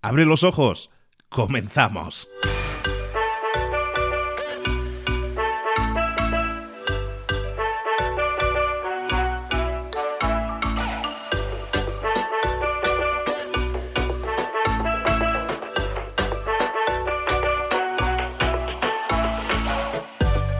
Abre los ojos. Comenzamos.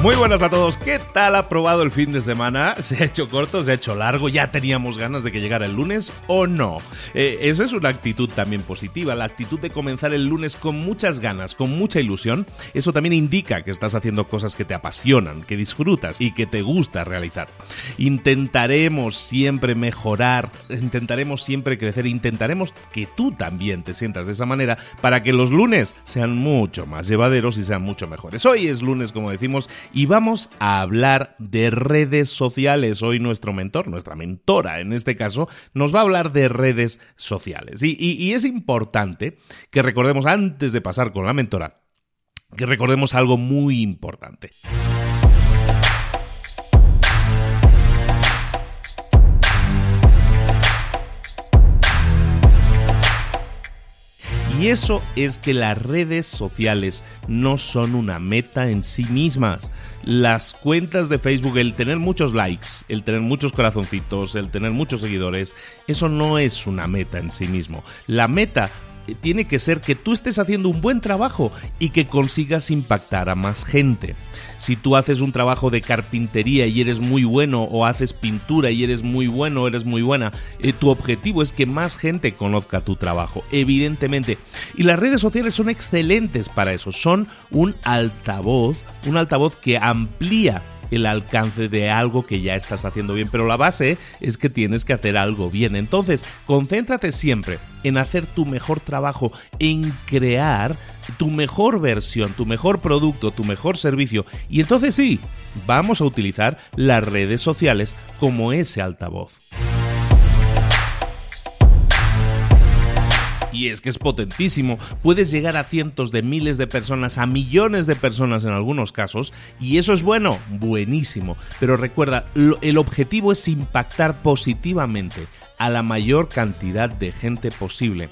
Muy buenas a todos, ¿qué tal ha probado el fin de semana? ¿Se ha hecho corto, se ha hecho largo? ¿Ya teníamos ganas de que llegara el lunes o no? Eh, eso es una actitud también positiva, la actitud de comenzar el lunes con muchas ganas, con mucha ilusión. Eso también indica que estás haciendo cosas que te apasionan, que disfrutas y que te gusta realizar. Intentaremos siempre mejorar, intentaremos siempre crecer, intentaremos que tú también te sientas de esa manera para que los lunes sean mucho más llevaderos y sean mucho mejores. Hoy es lunes, como decimos, y vamos a hablar de redes sociales. Hoy nuestro mentor, nuestra mentora en este caso, nos va a hablar de redes sociales. Y, es importante que recordemos, antes de pasar con la mentora, que recordemos algo muy importante. Y eso es que las redes sociales no son una meta en sí mismas. Las cuentas de Facebook, el tener muchos likes, el tener muchos corazoncitos, el tener muchos seguidores, eso no es una meta en sí mismo. La meta tiene que ser que tú estés haciendo un buen trabajo y que consigas impactar a más gente. Si tú haces un trabajo de carpintería y eres muy bueno o haces pintura y eres muy bueno o eres muy buena, eh, tu objetivo es que más gente conozca tu trabajo, evidentemente. Y las redes sociales son excelentes para eso, son un altavoz, un altavoz que amplía el alcance de algo que ya estás haciendo bien, pero la base es que tienes que hacer algo bien. Entonces, concéntrate siempre en hacer tu mejor trabajo, en crear tu mejor versión, tu mejor producto, tu mejor servicio. Y entonces sí, vamos a utilizar las redes sociales como ese altavoz. Y es que es potentísimo. Puedes llegar a cientos de miles de personas, a millones de personas en algunos casos, y eso es bueno, buenísimo. Pero recuerda, el objetivo es impactar positivamente a la mayor cantidad de gente posible.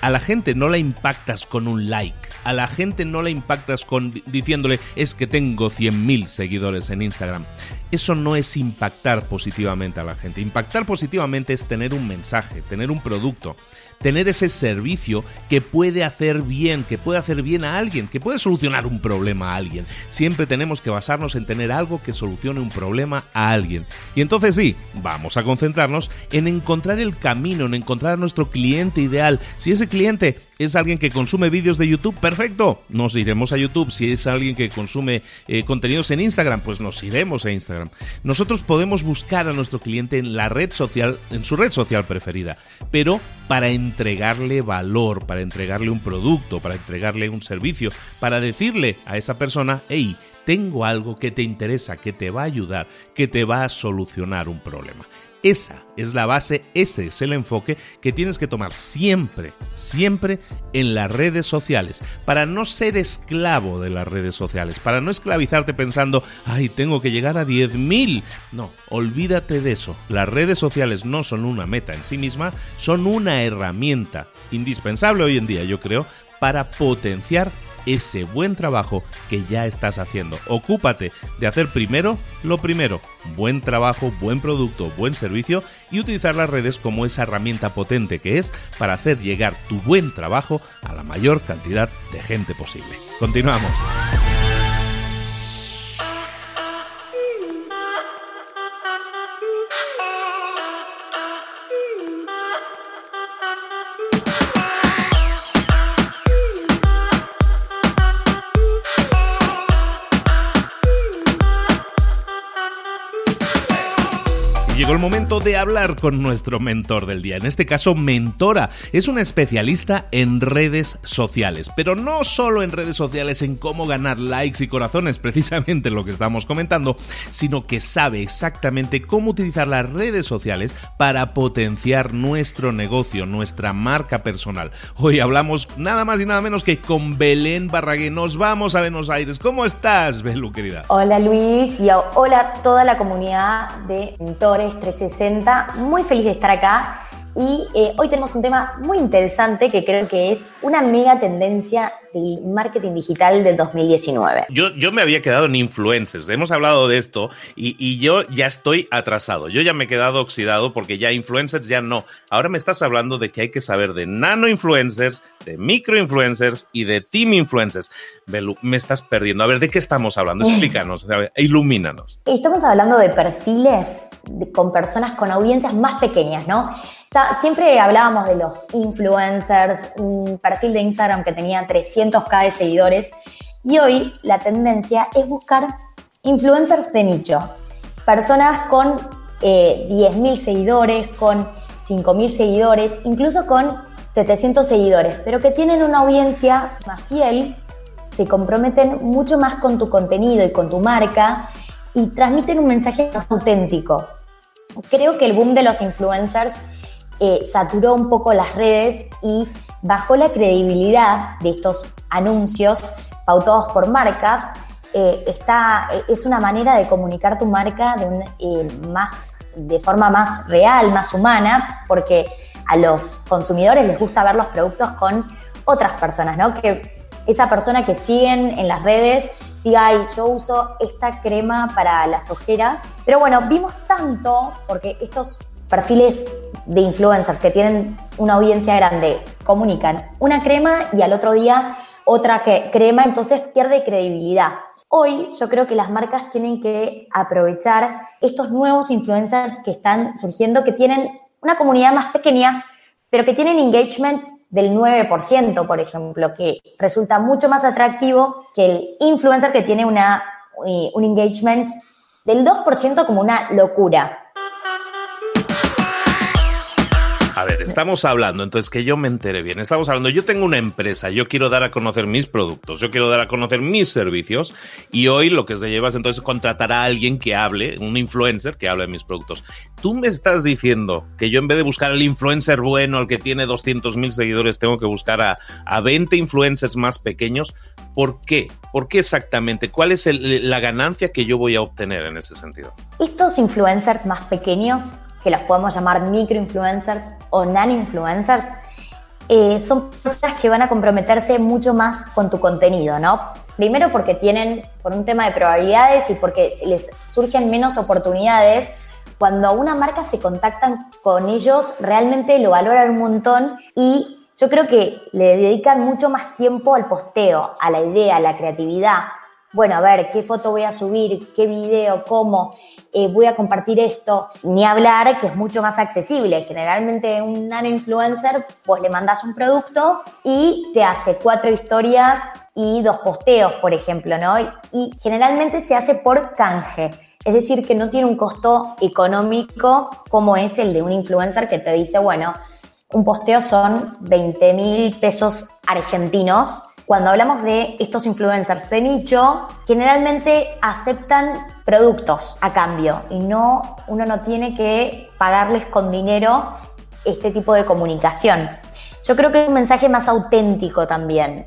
A la gente no la impactas con un like, a la gente no la impactas con diciéndole es que tengo 100.000 seguidores en Instagram. Eso no es impactar positivamente a la gente. Impactar positivamente es tener un mensaje, tener un producto, tener ese servicio que puede hacer bien, que puede hacer bien a alguien, que puede solucionar un problema a alguien. Siempre tenemos que basarnos en tener algo que solucione un problema a alguien. Y entonces sí, vamos a concentrarnos en encontrar el camino, en encontrar a nuestro cliente ideal. Si ese cliente es alguien que consume vídeos de YouTube, perfecto, nos iremos a YouTube. Si es alguien que consume eh, contenidos en Instagram, pues nos iremos a Instagram. Nosotros podemos buscar a nuestro cliente en la red social, en su red social preferida, pero para entregarle valor, para entregarle un producto, para entregarle un servicio, para decirle a esa persona, hey, tengo algo que te interesa, que te va a ayudar, que te va a solucionar un problema. Esa es la base, ese es el enfoque que tienes que tomar siempre, siempre en las redes sociales, para no ser esclavo de las redes sociales, para no esclavizarte pensando, ay, tengo que llegar a 10.000. No, olvídate de eso. Las redes sociales no son una meta en sí misma, son una herramienta indispensable hoy en día, yo creo, para potenciar ese buen trabajo que ya estás haciendo. Ocúpate de hacer primero lo primero, buen trabajo, buen producto, buen servicio y utilizar las redes como esa herramienta potente que es para hacer llegar tu buen trabajo a la mayor cantidad de gente posible. Continuamos. El momento de hablar con nuestro mentor del día. En este caso, mentora. Es una especialista en redes sociales, pero no solo en redes sociales, en cómo ganar likes y corazones, precisamente lo que estamos comentando, sino que sabe exactamente cómo utilizar las redes sociales para potenciar nuestro negocio, nuestra marca personal. Hoy hablamos nada más y nada menos que con Belén Barragué. Nos vamos a Buenos Aires. ¿Cómo estás, Belu, querida? Hola, Luis, y hola a toda la comunidad de mentores 360. Muy feliz de estar acá y eh, hoy tenemos un tema muy interesante que creo que es una mega tendencia del marketing digital del 2019. Yo, yo me había quedado en influencers, hemos hablado de esto y, y, yo ya estoy atrasado, yo ya me he quedado oxidado porque ya influencers ya no. Ahora me estás hablando de que hay que saber de nano influencers, de micro influencers y de team influencers. Me estás perdiendo. A ver, ¿de qué estamos hablando? Explícanos, ilumínanos. Estamos hablando de perfiles con personas con audiencias más pequeñas, ¿no? siempre hablábamos de los influencers, un perfil de Instagram que tenía 300k de seguidores y hoy la tendencia es buscar influencers de nicho, personas con eh, 10.000 seguidores, con 5.000 seguidores, incluso con 700 seguidores, pero que tienen una audiencia más fiel, se comprometen mucho más con tu contenido y con tu marca y transmiten un mensaje más auténtico. Creo que el boom de los influencers eh, saturó un poco las redes y bajó la credibilidad de estos anuncios pautados por marcas. Eh, está, eh, es una manera de comunicar tu marca de, más, de forma más real, más humana, porque a los consumidores les gusta ver los productos con otras personas, ¿no? Que esa persona que siguen en las redes diga, ay, yo uso esta crema para las ojeras. Pero bueno, vimos tanto, porque estos perfiles de influencers que tienen una audiencia grande comunican una crema y al otro día otra que, crema, entonces pierde credibilidad. Hoy yo creo que las marcas tienen que aprovechar estos nuevos influencers que están surgiendo, que tienen una comunidad más pequeña, pero que tienen engagement del 9%, por ejemplo, que resulta mucho más atractivo que el influencer que tiene una, eh, un engagement del 2% como una locura. A ver, estamos hablando, entonces que yo me entere bien, estamos hablando, yo tengo una empresa, yo quiero dar a conocer mis productos, yo quiero dar a conocer mis servicios y hoy lo que se lleva es entonces contratar a alguien que hable, un influencer que hable de mis productos. Tú me estás diciendo que yo en vez de buscar al influencer bueno, al que tiene 200.000 seguidores, tengo que buscar a, a 20 influencers más pequeños. ¿Por qué? ¿Por qué exactamente? ¿Cuál es la ganancia que yo voy a obtener en ese sentido? Estos influencers más pequeños que los podemos llamar microinfluencers o nano-influencers, eh, son personas que van a comprometerse mucho más con tu contenido, ¿no? Primero porque tienen, por un tema de probabilidades y porque les surgen menos oportunidades, cuando una marca se contactan con ellos, realmente lo valoran un montón y yo creo que le dedican mucho más tiempo al posteo, a la idea, a la creatividad. Bueno, a ver, ¿qué foto voy a subir? ¿Qué video? ¿Cómo? Eh, voy a compartir esto, ni hablar que es mucho más accesible. Generalmente un nano influencer, pues le mandas un producto y te hace cuatro historias y dos posteos, por ejemplo, ¿no? Y generalmente se hace por canje. Es decir, que no tiene un costo económico como es el de un influencer que te dice, bueno, un posteo son 20 mil pesos argentinos cuando hablamos de estos influencers de nicho, generalmente aceptan productos a cambio y no, uno no tiene que pagarles con dinero este tipo de comunicación. Yo creo que es un mensaje más auténtico también.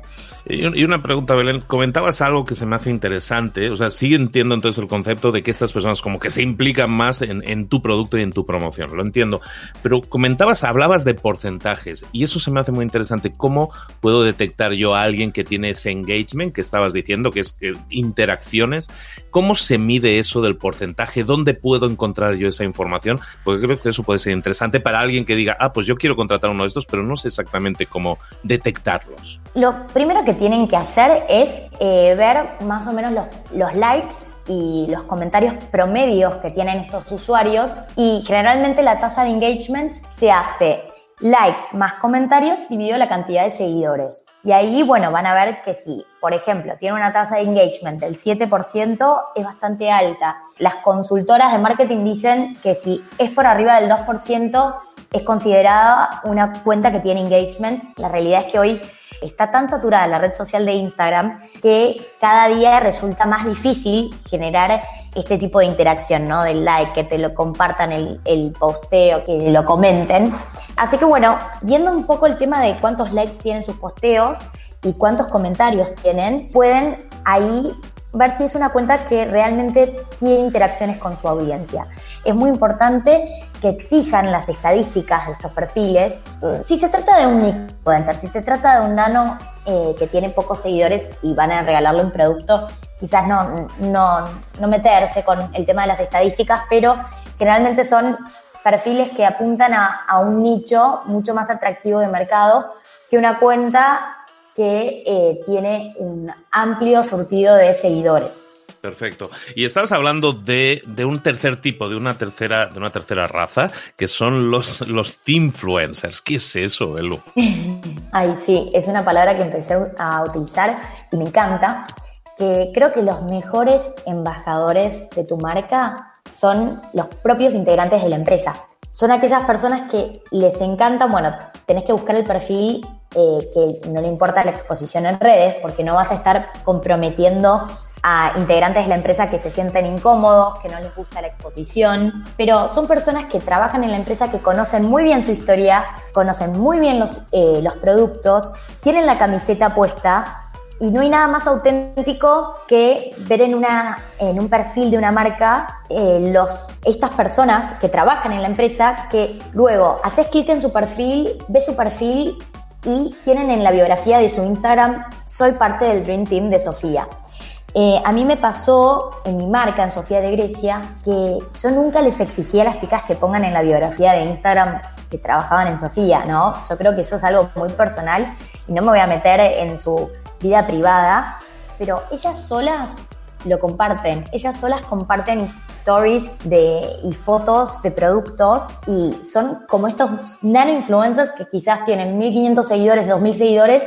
Y una pregunta, Belén. Comentabas algo que se me hace interesante. O sea, sí entiendo entonces el concepto de que estas personas como que se implican más en, tu producto y en tu promoción. Lo entiendo. Pero comentabas, hablabas de porcentajes. Y eso se me hace muy interesante. ¿Cómo puedo detectar yo a alguien que tiene ese engagement que estabas diciendo, que es que interacciones? ¿Cómo se mide eso del porcentaje? ¿Dónde puedo encontrar yo esa información? Porque creo que eso puede ser interesante para alguien que diga, ah, pues yo quiero contratar uno de estos, pero no sé exactamente cómo detectarlos. Lo primero que tienen que hacer es eh, ver más o menos los, likes y los comentarios promedios que tienen estos usuarios y generalmente la tasa de engagement se hace likes más comentarios dividido la cantidad de seguidores. Y ahí, bueno, van a ver que si, por ejemplo, tiene una tasa de engagement del 7%, es bastante alta. Las consultoras de marketing dicen que si es por arriba del 2%, es considerada una cuenta que tiene engagement. La realidad es que hoy está tan saturada la red social de Instagram que cada día resulta más difícil generar este tipo de interacción, ¿no? Del like, que te lo compartan el, posteo, que lo comenten. Así que bueno, viendo un poco el tema de cuántos likes tienen sus posteos y cuántos comentarios tienen, pueden ahí ver si es una cuenta que realmente tiene interacciones con su audiencia. Es muy importante que exijan las estadísticas de estos perfiles. Si se trata de un ser si se trata de un nano eh, que tiene pocos seguidores y van a regalarle un producto, quizás no, no, no meterse con el tema de las estadísticas, pero generalmente son perfiles que apuntan a, a un nicho mucho más atractivo de mercado que una cuenta que eh, tiene un amplio surtido de seguidores. Perfecto. Y estás hablando de, un tercer tipo, de una tercera, de una tercera raza, que son los, los influencers. ¿Qué es eso, Elu? Ay, sí, es una palabra que empecé a utilizar y me encanta. Que creo que los mejores embajadores de tu marca son los propios integrantes de la empresa. Son aquellas personas que les encantan, bueno, tenés que buscar el perfil eh, que no le importa la exposición en redes, porque no vas a estar comprometiendo a integrantes de la empresa que se sienten incómodos, que no les gusta la exposición, pero son personas que trabajan en la empresa que conocen muy bien su historia, conocen muy bien los, eh, los productos, tienen la camiseta puesta y no hay nada más auténtico que ver en, una, en un perfil de una marca eh, los, estas personas que trabajan en la empresa que luego haces clic en su perfil, ves su perfil y tienen en la biografía de su Instagram, soy parte del Dream Team de Sofía. Eh, a mí me pasó en mi marca, en Sofía de Grecia, que yo nunca les exigía a las chicas que pongan en la biografía de Instagram que trabajaban en Sofía, ¿no? Yo creo que eso es algo muy personal y no me voy a meter en su vida privada, pero ellas solas lo comparten. Ellas solas comparten stories de, y fotos de productos y son como estos nano influencers que quizás tienen 1500 seguidores, 2000 seguidores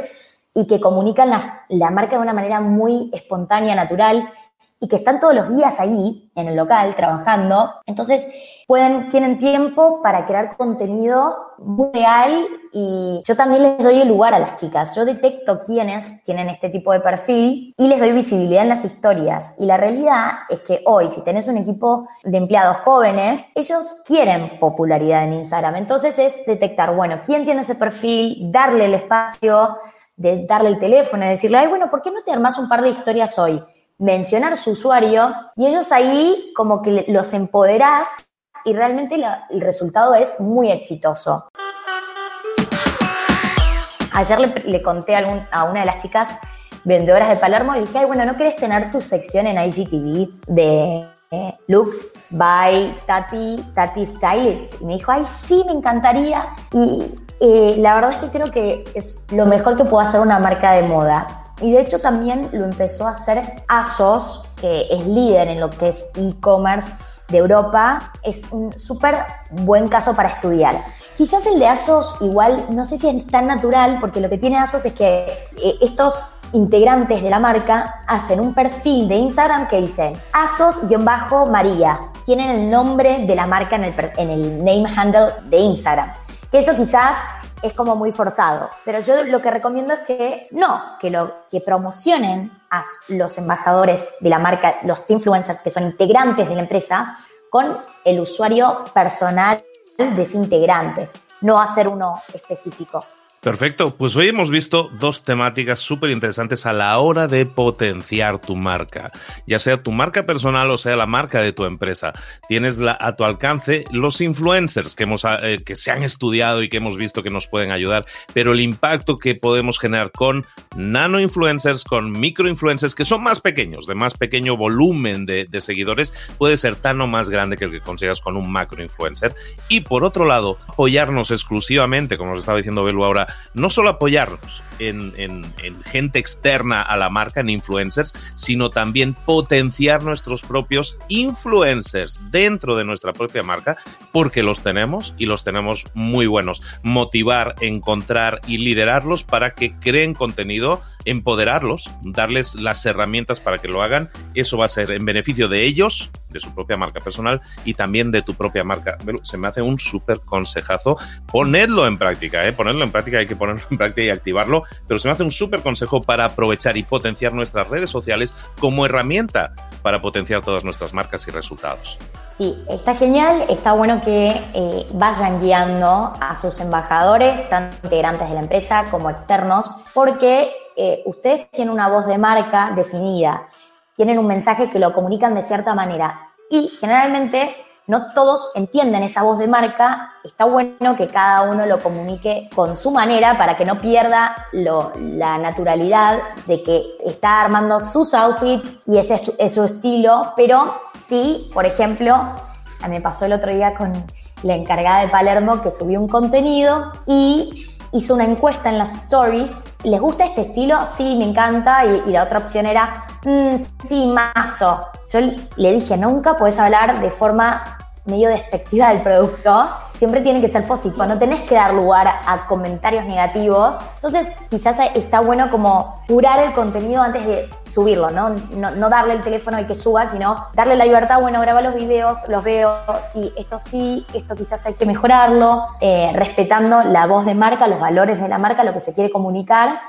y que comunican la, la marca de una manera muy espontánea, natural y que están todos los días ahí en el local trabajando. Entonces, pueden, tienen tiempo para crear contenido muy real y yo también les doy el lugar a las chicas. Yo detecto quiénes tienen este tipo de perfil y les doy visibilidad en las historias. Y la realidad es que hoy, si tenés un equipo de empleados jóvenes, ellos quieren popularidad en Instagram. Entonces es detectar, bueno, quién tiene ese perfil, darle el espacio, de darle el teléfono y decirle, ay, bueno, ¿por qué no te armás un par de historias hoy? mencionar su usuario y ellos ahí como que los empoderás y realmente el resultado es muy exitoso. Ayer le, conté a, una de las chicas vendedoras de Palermo, le dije, ay, bueno, ¿no querés tener tu sección en IGTV de eh, looks by Tati, Tati Stylist? Y me dijo, ay, sí, me encantaría. Y eh, la verdad es que creo que es lo mejor que puede hacer una marca de moda y de hecho también lo empezó a hacer ASOS, que es líder en lo que es e-commerce de Europa. Es un súper buen caso para estudiar. Quizás el de ASOS igual, no sé si es tan natural, porque lo que tiene ASOS es que eh, estos integrantes de la marca hacen un perfil de Instagram que dicen ASOS-María. Tienen el nombre de la marca en el, en el name handle de Instagram. Que eso quizás es como muy forzado. Pero yo lo que recomiendo es que no, que, lo, que promocionen a los embajadores de la marca, los influencers que son integrantes de la empresa, con el usuario personal de ese integrante, no hacer uno específico. Perfecto, pues hoy hemos visto dos temáticas súper interesantes a la hora de potenciar tu marca, ya sea tu marca personal o sea la marca de tu empresa. Tienes a tu alcance los influencers que, hemos, eh, que se han estudiado y que hemos visto que nos pueden ayudar, pero el impacto que podemos generar con nano influencers, con micro influencers que son más pequeños, de más pequeño volumen de, de seguidores, puede ser tan o más grande que el que consigas con un macro influencer. Y por otro lado, apoyarnos exclusivamente, como nos estaba diciendo Belu ahora, no solo apoyarnos en, gente externa a la marca, en influencers, sino también potenciar nuestros propios influencers dentro de nuestra propia marca, porque los tenemos y los tenemos muy buenos. Motivar, encontrar y liderarlos para que creen contenido empoderarlos, darles las herramientas para que lo hagan. Eso va a ser en beneficio de ellos, de su propia marca personal y también de tu propia marca. Se me hace un súper consejazo ponerlo en práctica, ¿eh? ponerlo en práctica, hay que ponerlo en práctica y activarlo, pero se me hace un súper consejo para aprovechar y potenciar nuestras redes sociales como herramienta para potenciar todas nuestras marcas y resultados. Sí, está genial, está bueno que eh, vayan guiando a sus embajadores, tanto integrantes de la empresa como externos, porque eh, ustedes tienen una voz de marca definida, tienen un mensaje que lo comunican de cierta manera y generalmente no todos entienden esa voz de marca. Está bueno que cada uno lo comunique con su manera para que no pierda la naturalidad de que está armando sus outfits y ese es su estilo, pero sí, por ejemplo, me pasó el otro día con la encargada de Palermo que subió un contenido y hizo una encuesta en las stories. ¿Les gusta este estilo? Sí, me encanta. Y, la otra opción era, mm, sí, mazo. Yo le dije, nunca puedes hablar de forma medio despectiva del producto, siempre tiene que ser positivo, no tenés que dar lugar a comentarios negativos. Entonces, quizás está bueno como curar el contenido antes de subirlo, ¿no? No, darle el teléfono y que suba, sino darle la libertad, bueno, graba los videos, los veo, sí, esto sí, esto quizás hay que mejorarlo, eh, respetando la voz de marca, los valores de la marca, lo que se quiere comunicar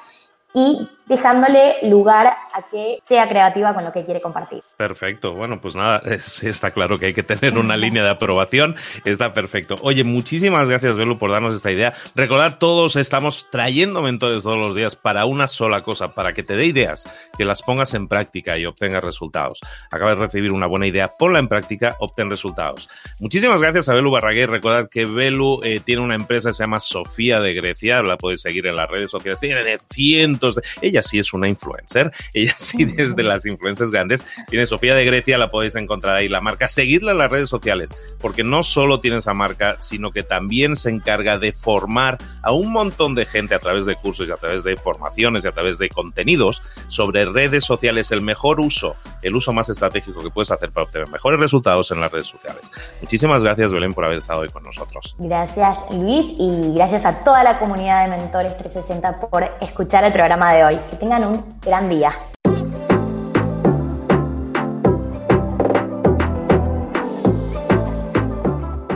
y dejándole lugar a que sea creativa con lo que quiere compartir. Perfecto. Bueno, pues nada, está claro que hay que tener una línea de aprobación. Está perfecto. Oye, muchísimas gracias, Belu, por darnos esta idea. Recordar, todos estamos trayendo mentores todos los días para una sola cosa, para que te dé ideas, que las pongas en práctica y obtengas resultados. Acabas de recibir una buena idea, ponla en práctica, obtén resultados. Muchísimas gracias a Belu Barraguer. Recordad que Belu eh, tiene una empresa que se llama Sofía de Grecia. La podéis seguir en las redes sociales. Tiene cientos fotos. Ella sí es una influencer, ella sí desde las influencers grandes. Tiene Sofía de Grecia, la podéis encontrar ahí la marca. Seguirla en las redes sociales, porque no solo tiene esa marca, sino que también se encarga de formar a un montón de gente a través de cursos y a través de formaciones y a través de contenidos sobre redes sociales, el mejor uso, el uso más estratégico que puedes hacer para obtener mejores resultados en las redes sociales. Muchísimas gracias, Belén, por haber estado hoy con nosotros. Gracias, Luis, y gracias a toda la comunidad de Mentores 360 por escuchar el programa de hoy. Que tengan un gran día.